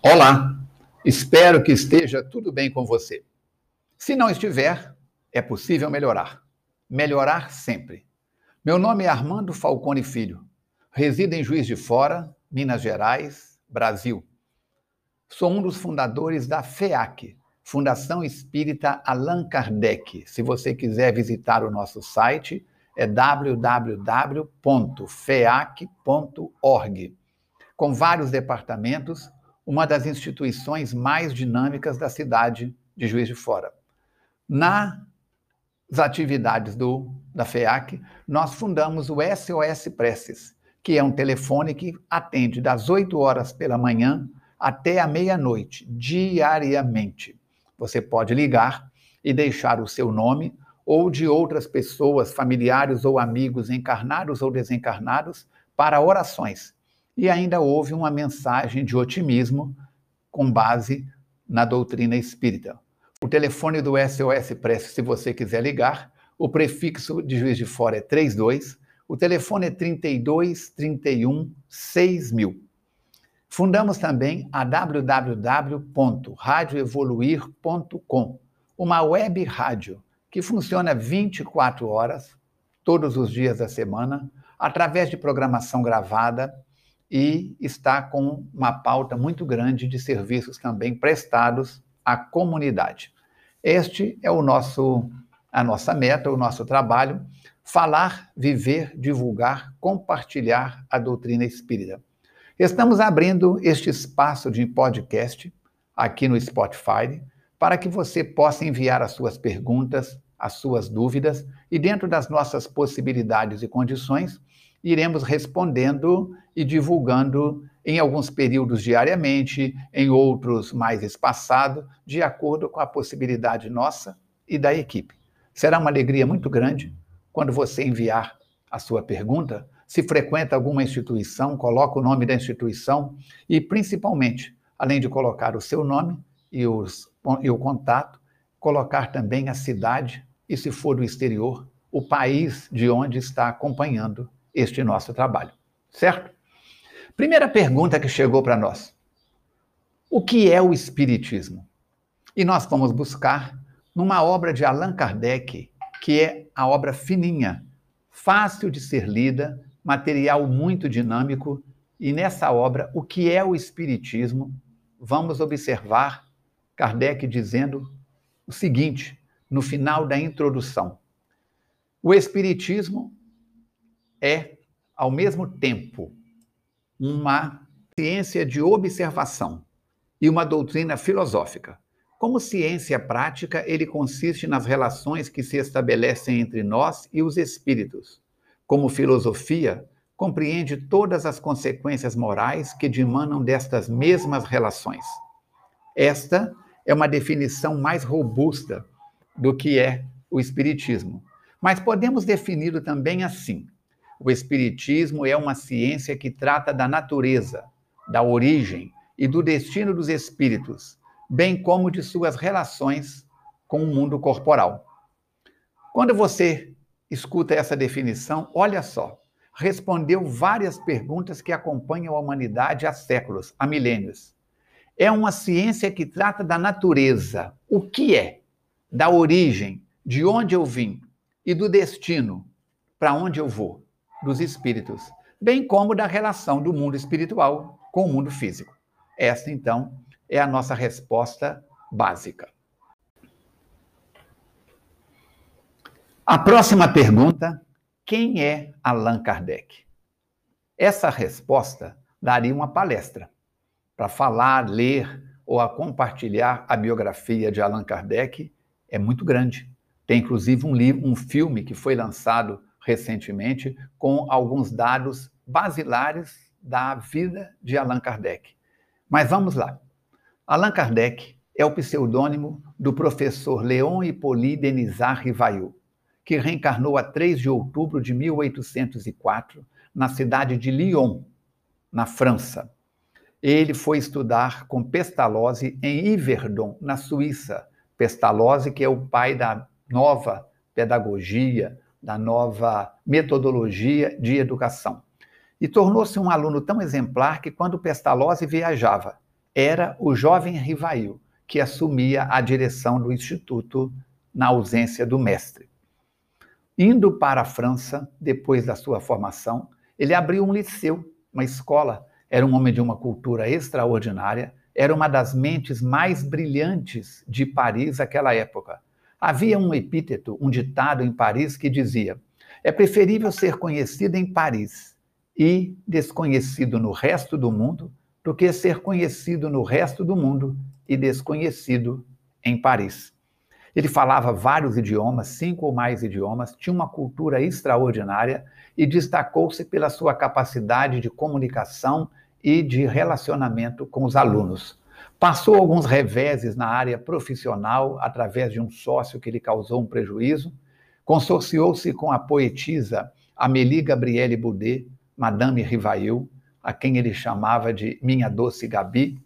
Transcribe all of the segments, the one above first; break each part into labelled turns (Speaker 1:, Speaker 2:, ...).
Speaker 1: Olá, espero que esteja tudo bem com você. Se não estiver, é possível melhorar. Melhorar sempre. Meu nome é Armando Falcone Filho. Resido em Juiz de Fora, Minas Gerais, Brasil. Sou um dos fundadores da FEAC, Fundação Espírita Allan Kardec. Se você quiser visitar o nosso site, é www.feac.org. Com vários departamentos, uma das instituições mais dinâmicas da cidade de Juiz de Fora. Nas atividades do, da FEAC, nós fundamos o SOS Preces, que é um telefone que atende das 8 horas pela manhã até a meia-noite, diariamente. Você pode ligar e deixar o seu nome ou de outras pessoas, familiares ou amigos, encarnados ou desencarnados, para orações e ainda houve uma mensagem de otimismo com base na doutrina espírita. O telefone do SOS Prece, se você quiser ligar, o prefixo de Juiz de Fora é 32, o telefone é 32 31 6000. Fundamos também a www.radioevoluir.com, uma web rádio que funciona 24 horas, todos os dias da semana, através de programação gravada e está com uma pauta muito grande de serviços também prestados à comunidade. Este é o nosso a nossa meta, o nosso trabalho, falar, viver, divulgar, compartilhar a doutrina espírita. Estamos abrindo este espaço de podcast aqui no Spotify para que você possa enviar as suas perguntas, as suas dúvidas e dentro das nossas possibilidades e condições, iremos respondendo e divulgando em alguns períodos diariamente, em outros mais espaçado, de acordo com a possibilidade nossa e da equipe. Será uma alegria muito grande quando você enviar a sua pergunta, se frequenta alguma instituição, coloca o nome da instituição e, principalmente, além de colocar o seu nome e, os, e o contato, colocar também a cidade e, se for do exterior, o país de onde está acompanhando este nosso trabalho, certo? Primeira pergunta que chegou para nós: o que é o Espiritismo? E nós vamos buscar numa obra de Allan Kardec, que é a obra fininha, fácil de ser lida, material muito dinâmico, e nessa obra, o que é o Espiritismo? Vamos observar Kardec dizendo o seguinte, no final da introdução: o Espiritismo é, ao mesmo tempo, uma ciência de observação e uma doutrina filosófica. Como ciência prática, ele consiste nas relações que se estabelecem entre nós e os espíritos. Como filosofia, compreende todas as consequências morais que dimanam destas mesmas relações. Esta é uma definição mais robusta do que é o Espiritismo. Mas podemos defini-lo também assim: o Espiritismo é uma ciência que trata da natureza, da origem e do destino dos espíritos, bem como de suas relações com o mundo corporal. Quando você escuta essa definição, olha só, respondeu várias perguntas que acompanham a humanidade há séculos, há milênios. É uma ciência que trata da natureza, o que é, da origem, de onde eu vim e do destino, para onde eu vou dos espíritos, bem como da relação do mundo espiritual com o mundo físico. Esta, então, é a nossa resposta básica. A próxima pergunta: quem é Allan Kardec? Essa resposta daria uma palestra para falar, ler ou a compartilhar a biografia de Allan Kardec é muito grande. Tem inclusive um livro, um filme que foi lançado recentemente com alguns dados basilares da vida de Allan Kardec. Mas vamos lá. Allan Kardec é o pseudônimo do professor Leon Hippolyte Denisard Rivaillot, que reencarnou a 3 de outubro de 1804 na cidade de Lyon, na França. Ele foi estudar com Pestalozzi em Yverdon, na Suíça. Pestalozzi, que é o pai da nova pedagogia, da nova metodologia de educação. E tornou-se um aluno tão exemplar que, quando Pestalozzi viajava era o jovem Rivail, que assumia a direção do instituto na ausência do mestre. Indo para a França, depois da sua formação, ele abriu um liceu, uma escola. Era um homem de uma cultura extraordinária, era uma das mentes mais brilhantes de Paris naquela época. Havia um epíteto, um ditado em Paris que dizia: é preferível ser conhecido em Paris e desconhecido no resto do mundo do que ser conhecido no resto do mundo e desconhecido em Paris. Ele falava vários idiomas, cinco ou mais idiomas, tinha uma cultura extraordinária e destacou-se pela sua capacidade de comunicação e de relacionamento com os alunos. Passou alguns reveses na área profissional através de um sócio que lhe causou um prejuízo, consorciou-se com a poetisa Amélie Gabriele Boudet, Madame Rivail, a quem ele chamava de Minha Doce Gabi,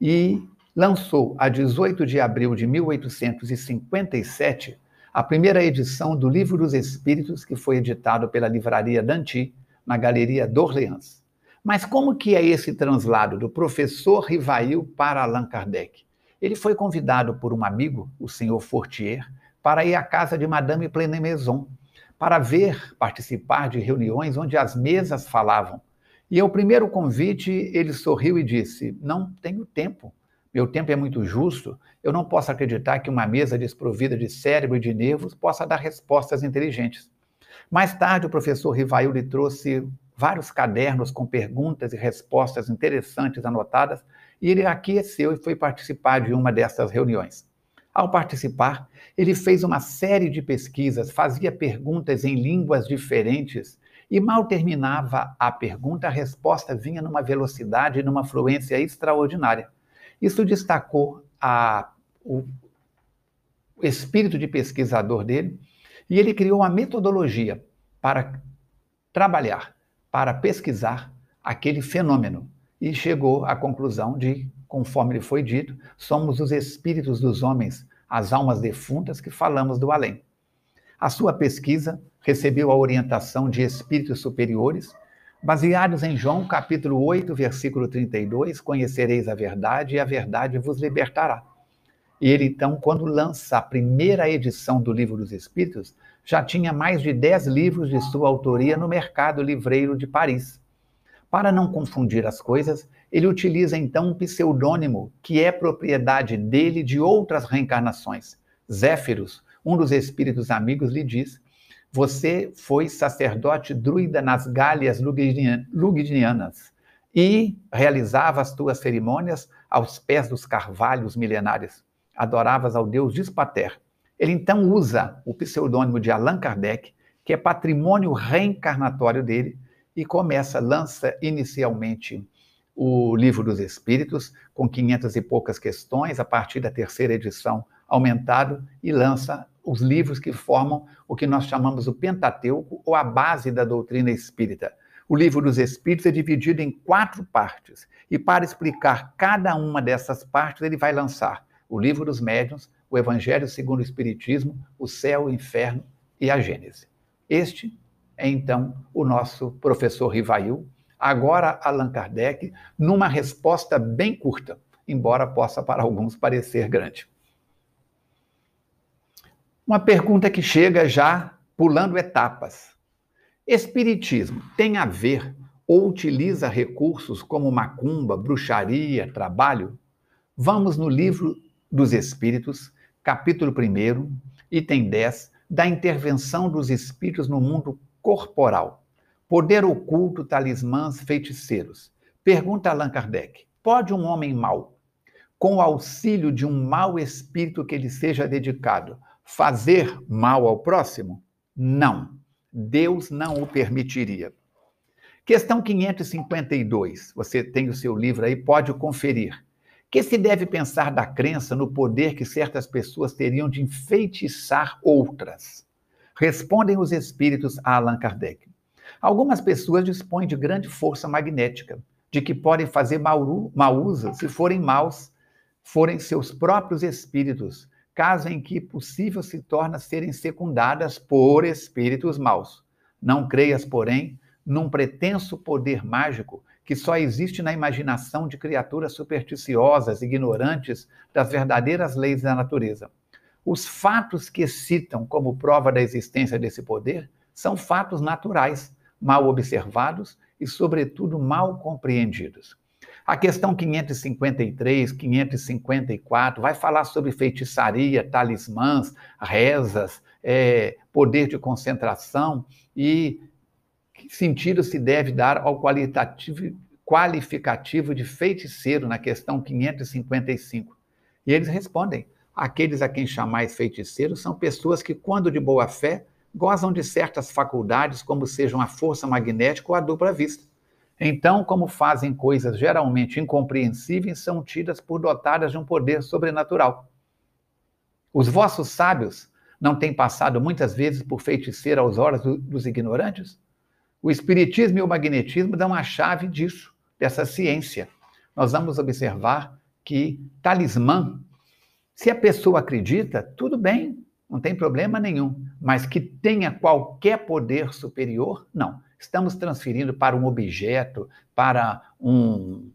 Speaker 1: e lançou, a 18 de abril de 1857, a primeira edição do Livro dos Espíritos, que foi editado pela Livraria Danti, na Galeria d'Orléans. Mas como que é esse translado do professor Rivail para Allan Kardec? Ele foi convidado por um amigo, o senhor Fortier, para ir à casa de Madame Pleine-Maison, para ver, participar de reuniões onde as mesas falavam. E ao primeiro convite, ele sorriu e disse: Não tenho tempo. Meu tempo é muito justo, eu não posso acreditar que uma mesa desprovida de cérebro e de nervos possa dar respostas inteligentes. Mais tarde, o professor Rivail lhe trouxe vários cadernos com perguntas e respostas interessantes anotadas, e ele aqueceu e foi participar de uma dessas reuniões. Ao participar, ele fez uma série de pesquisas, fazia perguntas em línguas diferentes, e mal terminava a pergunta, a resposta vinha numa velocidade e numa fluência extraordinária. Isso destacou a, o, o espírito de pesquisador dele e ele criou uma metodologia para trabalhar, para pesquisar aquele fenômeno e chegou à conclusão de, conforme lhe foi dito, somos os espíritos dos homens, as almas defuntas que falamos do além. A sua pesquisa recebeu a orientação de espíritos superiores Baseados em João capítulo 8, versículo 32, conhecereis a verdade e a verdade vos libertará. E ele então, quando lança a primeira edição do Livro dos Espíritos, já tinha mais de 10 livros de sua autoria no mercado livreiro de Paris. Para não confundir as coisas, ele utiliza então um pseudônimo que é propriedade dele de outras reencarnações. Zéfiros, um dos espíritos amigos, lhe diz você foi sacerdote druida nas Gálias Lugdinianas e realizava as tuas cerimônias aos pés dos carvalhos milenares. Adoravas ao deus Dispater. Ele então usa o pseudônimo de Allan Kardec, que é patrimônio reencarnatório dele, e começa, lança inicialmente o Livro dos Espíritos, com 500 e poucas questões, a partir da terceira edição aumentado, e lança os livros que formam o que nós chamamos o Pentateuco ou a base da doutrina espírita. O livro dos Espíritos é dividido em quatro partes, e para explicar cada uma dessas partes, ele vai lançar o livro dos médiuns, o Evangelho segundo o Espiritismo, o céu, o inferno e a Gênese. Este é então o nosso professor Rivail, agora Allan Kardec, numa resposta bem curta, embora possa para alguns parecer grande. Uma pergunta que chega já pulando etapas. Espiritismo tem a ver ou utiliza recursos como macumba, bruxaria, trabalho? Vamos no livro dos Espíritos, capítulo 1, item 10, da intervenção dos espíritos no mundo corporal. Poder oculto, talismãs, feiticeiros. Pergunta Allan Kardec: pode um homem mau, com o auxílio de um mau espírito que lhe seja dedicado, fazer mal ao próximo? Não. Deus não o permitiria. Questão 552. Você tem o seu livro aí, pode conferir. Que se deve pensar da crença no poder que certas pessoas teriam de enfeitiçar outras? Respondem os espíritos a Allan Kardec. Algumas pessoas dispõem de grande força magnética, de que podem fazer mau, uso se forem maus, forem seus próprios espíritos, caso em que possível se torna serem secundadas por espíritos maus. Não creias, porém, num pretenso poder mágico que só existe na imaginação de criaturas supersticiosas, ignorantes das verdadeiras leis da natureza. Os fatos que citam como prova da existência desse poder são fatos naturais, mal observados e, sobretudo, mal compreendidos. A questão 553, 554 vai falar sobre feitiçaria, talismãs, rezas, é, poder de concentração e que sentido se deve dar ao qualificativo de feiticeiro na questão 555. E eles respondem: aqueles a quem chamais feiticeiros são pessoas que, quando de boa fé, gozam de certas faculdades, como sejam a força magnética ou a dupla vista. Então, como fazem coisas geralmente incompreensíveis, são tidas por dotadas de um poder sobrenatural. Os vossos sábios não têm passado muitas vezes por feiticeiro aos olhos do, dos ignorantes? O espiritismo e o magnetismo dão a chave disso, dessa ciência. Nós vamos observar que talismã, se a pessoa acredita, tudo bem, não tem problema nenhum, mas que tenha qualquer poder superior, não estamos transferindo para um objeto, para um,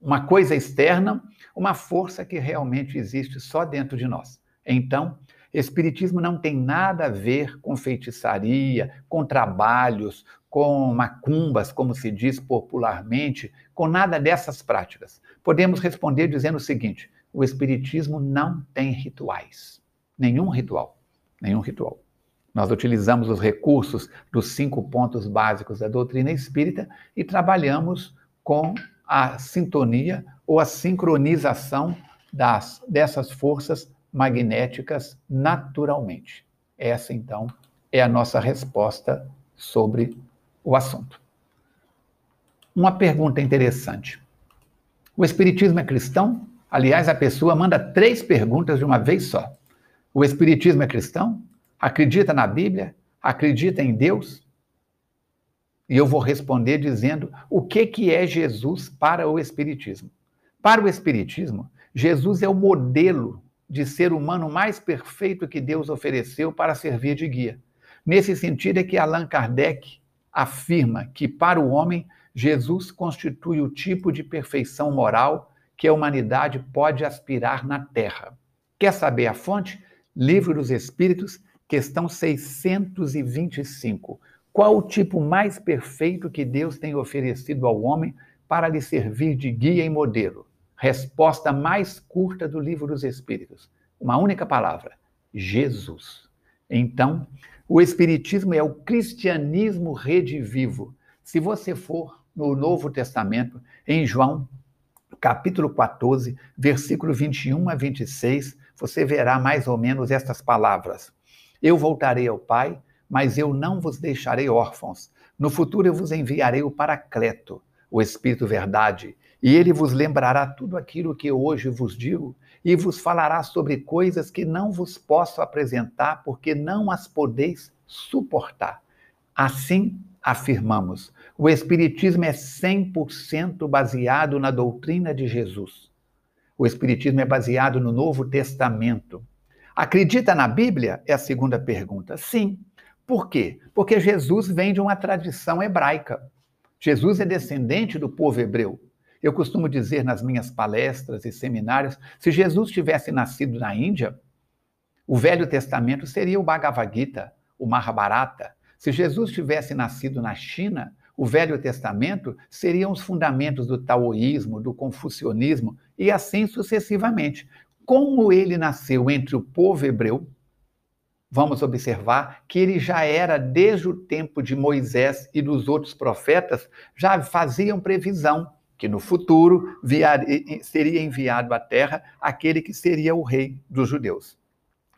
Speaker 1: uma coisa externa, uma força que realmente existe só dentro de nós. Então, Espiritismo não tem nada a ver com feitiçaria, com trabalhos, com macumbas, como se diz popularmente, com nada dessas práticas. Podemos responder dizendo o seguinte: o Espiritismo não tem rituais. Nenhum ritual. Nenhum ritual. Nós utilizamos os recursos dos cinco pontos básicos da doutrina espírita e trabalhamos com a sintonia ou a sincronização das, dessas forças magnéticas naturalmente. Essa, então, é a nossa resposta sobre o assunto. Uma pergunta interessante. O Espiritismo é cristão? Aliás, a pessoa manda três perguntas de uma vez só. O Espiritismo é cristão? Acredita na Bíblia? Acredita em Deus? E eu vou responder dizendo o que, que é Jesus para o Espiritismo. Para o Espiritismo, Jesus é o modelo de ser humano mais perfeito que Deus ofereceu para servir de guia. Nesse sentido é que Allan Kardec afirma que, para o homem, Jesus constitui o tipo de perfeição moral que a humanidade pode aspirar na Terra. Quer saber a fonte? Livro dos Espíritos, Questão 625. Qual o tipo mais perfeito que Deus tem oferecido ao homem para lhe servir de guia e modelo? Resposta mais curta do livro dos Espíritos. Uma única palavra: Jesus. Então, o Espiritismo é o cristianismo redivivo. Se você for no Novo Testamento, em João, capítulo 14, versículo 21 a 26, você verá mais ou menos estas palavras. Eu voltarei ao Pai, mas eu não vos deixarei órfãos. No futuro eu vos enviarei o Paracleto, o Espírito Verdade, e ele vos lembrará tudo aquilo que hoje vos digo, e vos falará sobre coisas que não vos posso apresentar, porque não as podeis suportar. Assim afirmamos, o Espiritismo é 100% baseado na doutrina de Jesus. O Espiritismo é baseado no Novo Testamento. Acredita na Bíblia? É a segunda pergunta. Sim. Por quê? Porque Jesus vem de uma tradição hebraica. Jesus é descendente do povo hebreu. Eu costumo dizer nas minhas palestras e seminários: se Jesus tivesse nascido na Índia, o Velho Testamento seria o Bhagavad Gita, o Mahabharata. Se Jesus tivesse nascido na China, o Velho Testamento seriam os fundamentos do taoísmo, do confucionismo e assim sucessivamente como ele nasceu entre o povo hebreu, vamos observar que ele já era, desde o tempo de Moisés e dos outros profetas, já faziam previsão que no futuro seria enviado à terra aquele que seria o rei dos judeus.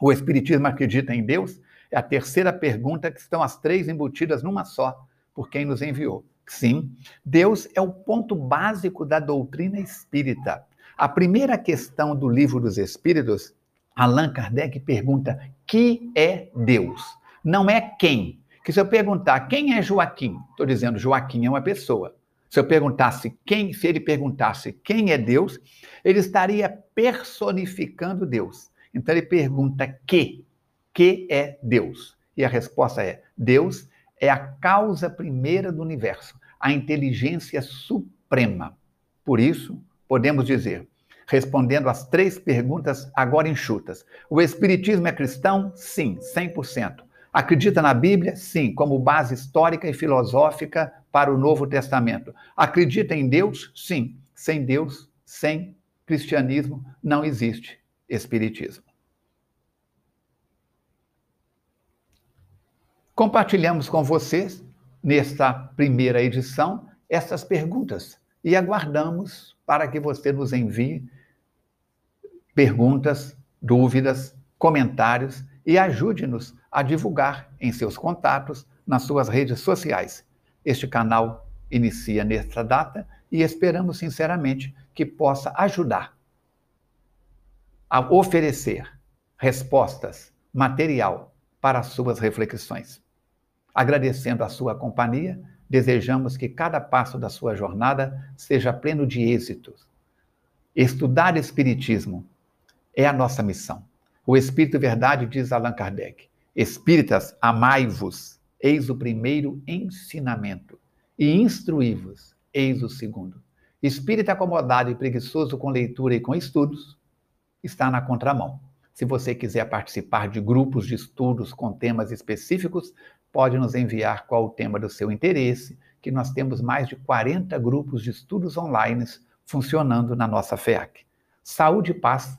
Speaker 1: O Espiritismo acredita em Deus? É a terceira pergunta que estão as três embutidas numa só, por quem nos enviou. Sim, Deus é o ponto básico da doutrina espírita. A primeira questão do Livro dos Espíritos, Allan Kardec pergunta: que é Deus? Não é quem. Que se eu perguntar quem é Joaquim, estou dizendo Joaquim é uma pessoa. Se eu perguntasse quem, se ele perguntasse quem é Deus, ele estaria personificando Deus. Então ele pergunta que, que é Deus? E a resposta é: Deus é a causa primeira do universo, a inteligência suprema. Por isso, podemos dizer, respondendo às três perguntas agora enxutas: o Espiritismo é cristão? Sim, 100%. Acredita na Bíblia? Sim, como base histórica e filosófica para o Novo Testamento. Acredita em Deus? Sim. Sem Deus, sem cristianismo, não existe Espiritismo. Compartilhamos com vocês, nesta primeira edição, essas perguntas e aguardamos para que você nos envie perguntas, dúvidas, comentários e ajude-nos a divulgar em seus contatos, nas suas redes sociais. Este canal inicia nesta data e esperamos sinceramente que possa ajudar a oferecer respostas, material para as suas reflexões. Agradecendo a sua companhia, desejamos que cada passo da sua jornada seja pleno de êxitos. Estudar Espiritismo é a nossa missão. O Espírito Verdade diz Allan Kardec: Espíritas, amai-vos, eis o primeiro ensinamento, e instruí-vos, eis o segundo. Espírito acomodado e preguiçoso com leitura e com estudos, está na contramão. Se você quiser participar de grupos de estudos com temas específicos, pode nos enviar qual o tema do seu interesse, que nós temos mais de 40 grupos de estudos online funcionando na nossa FEAC. Saúde e paz,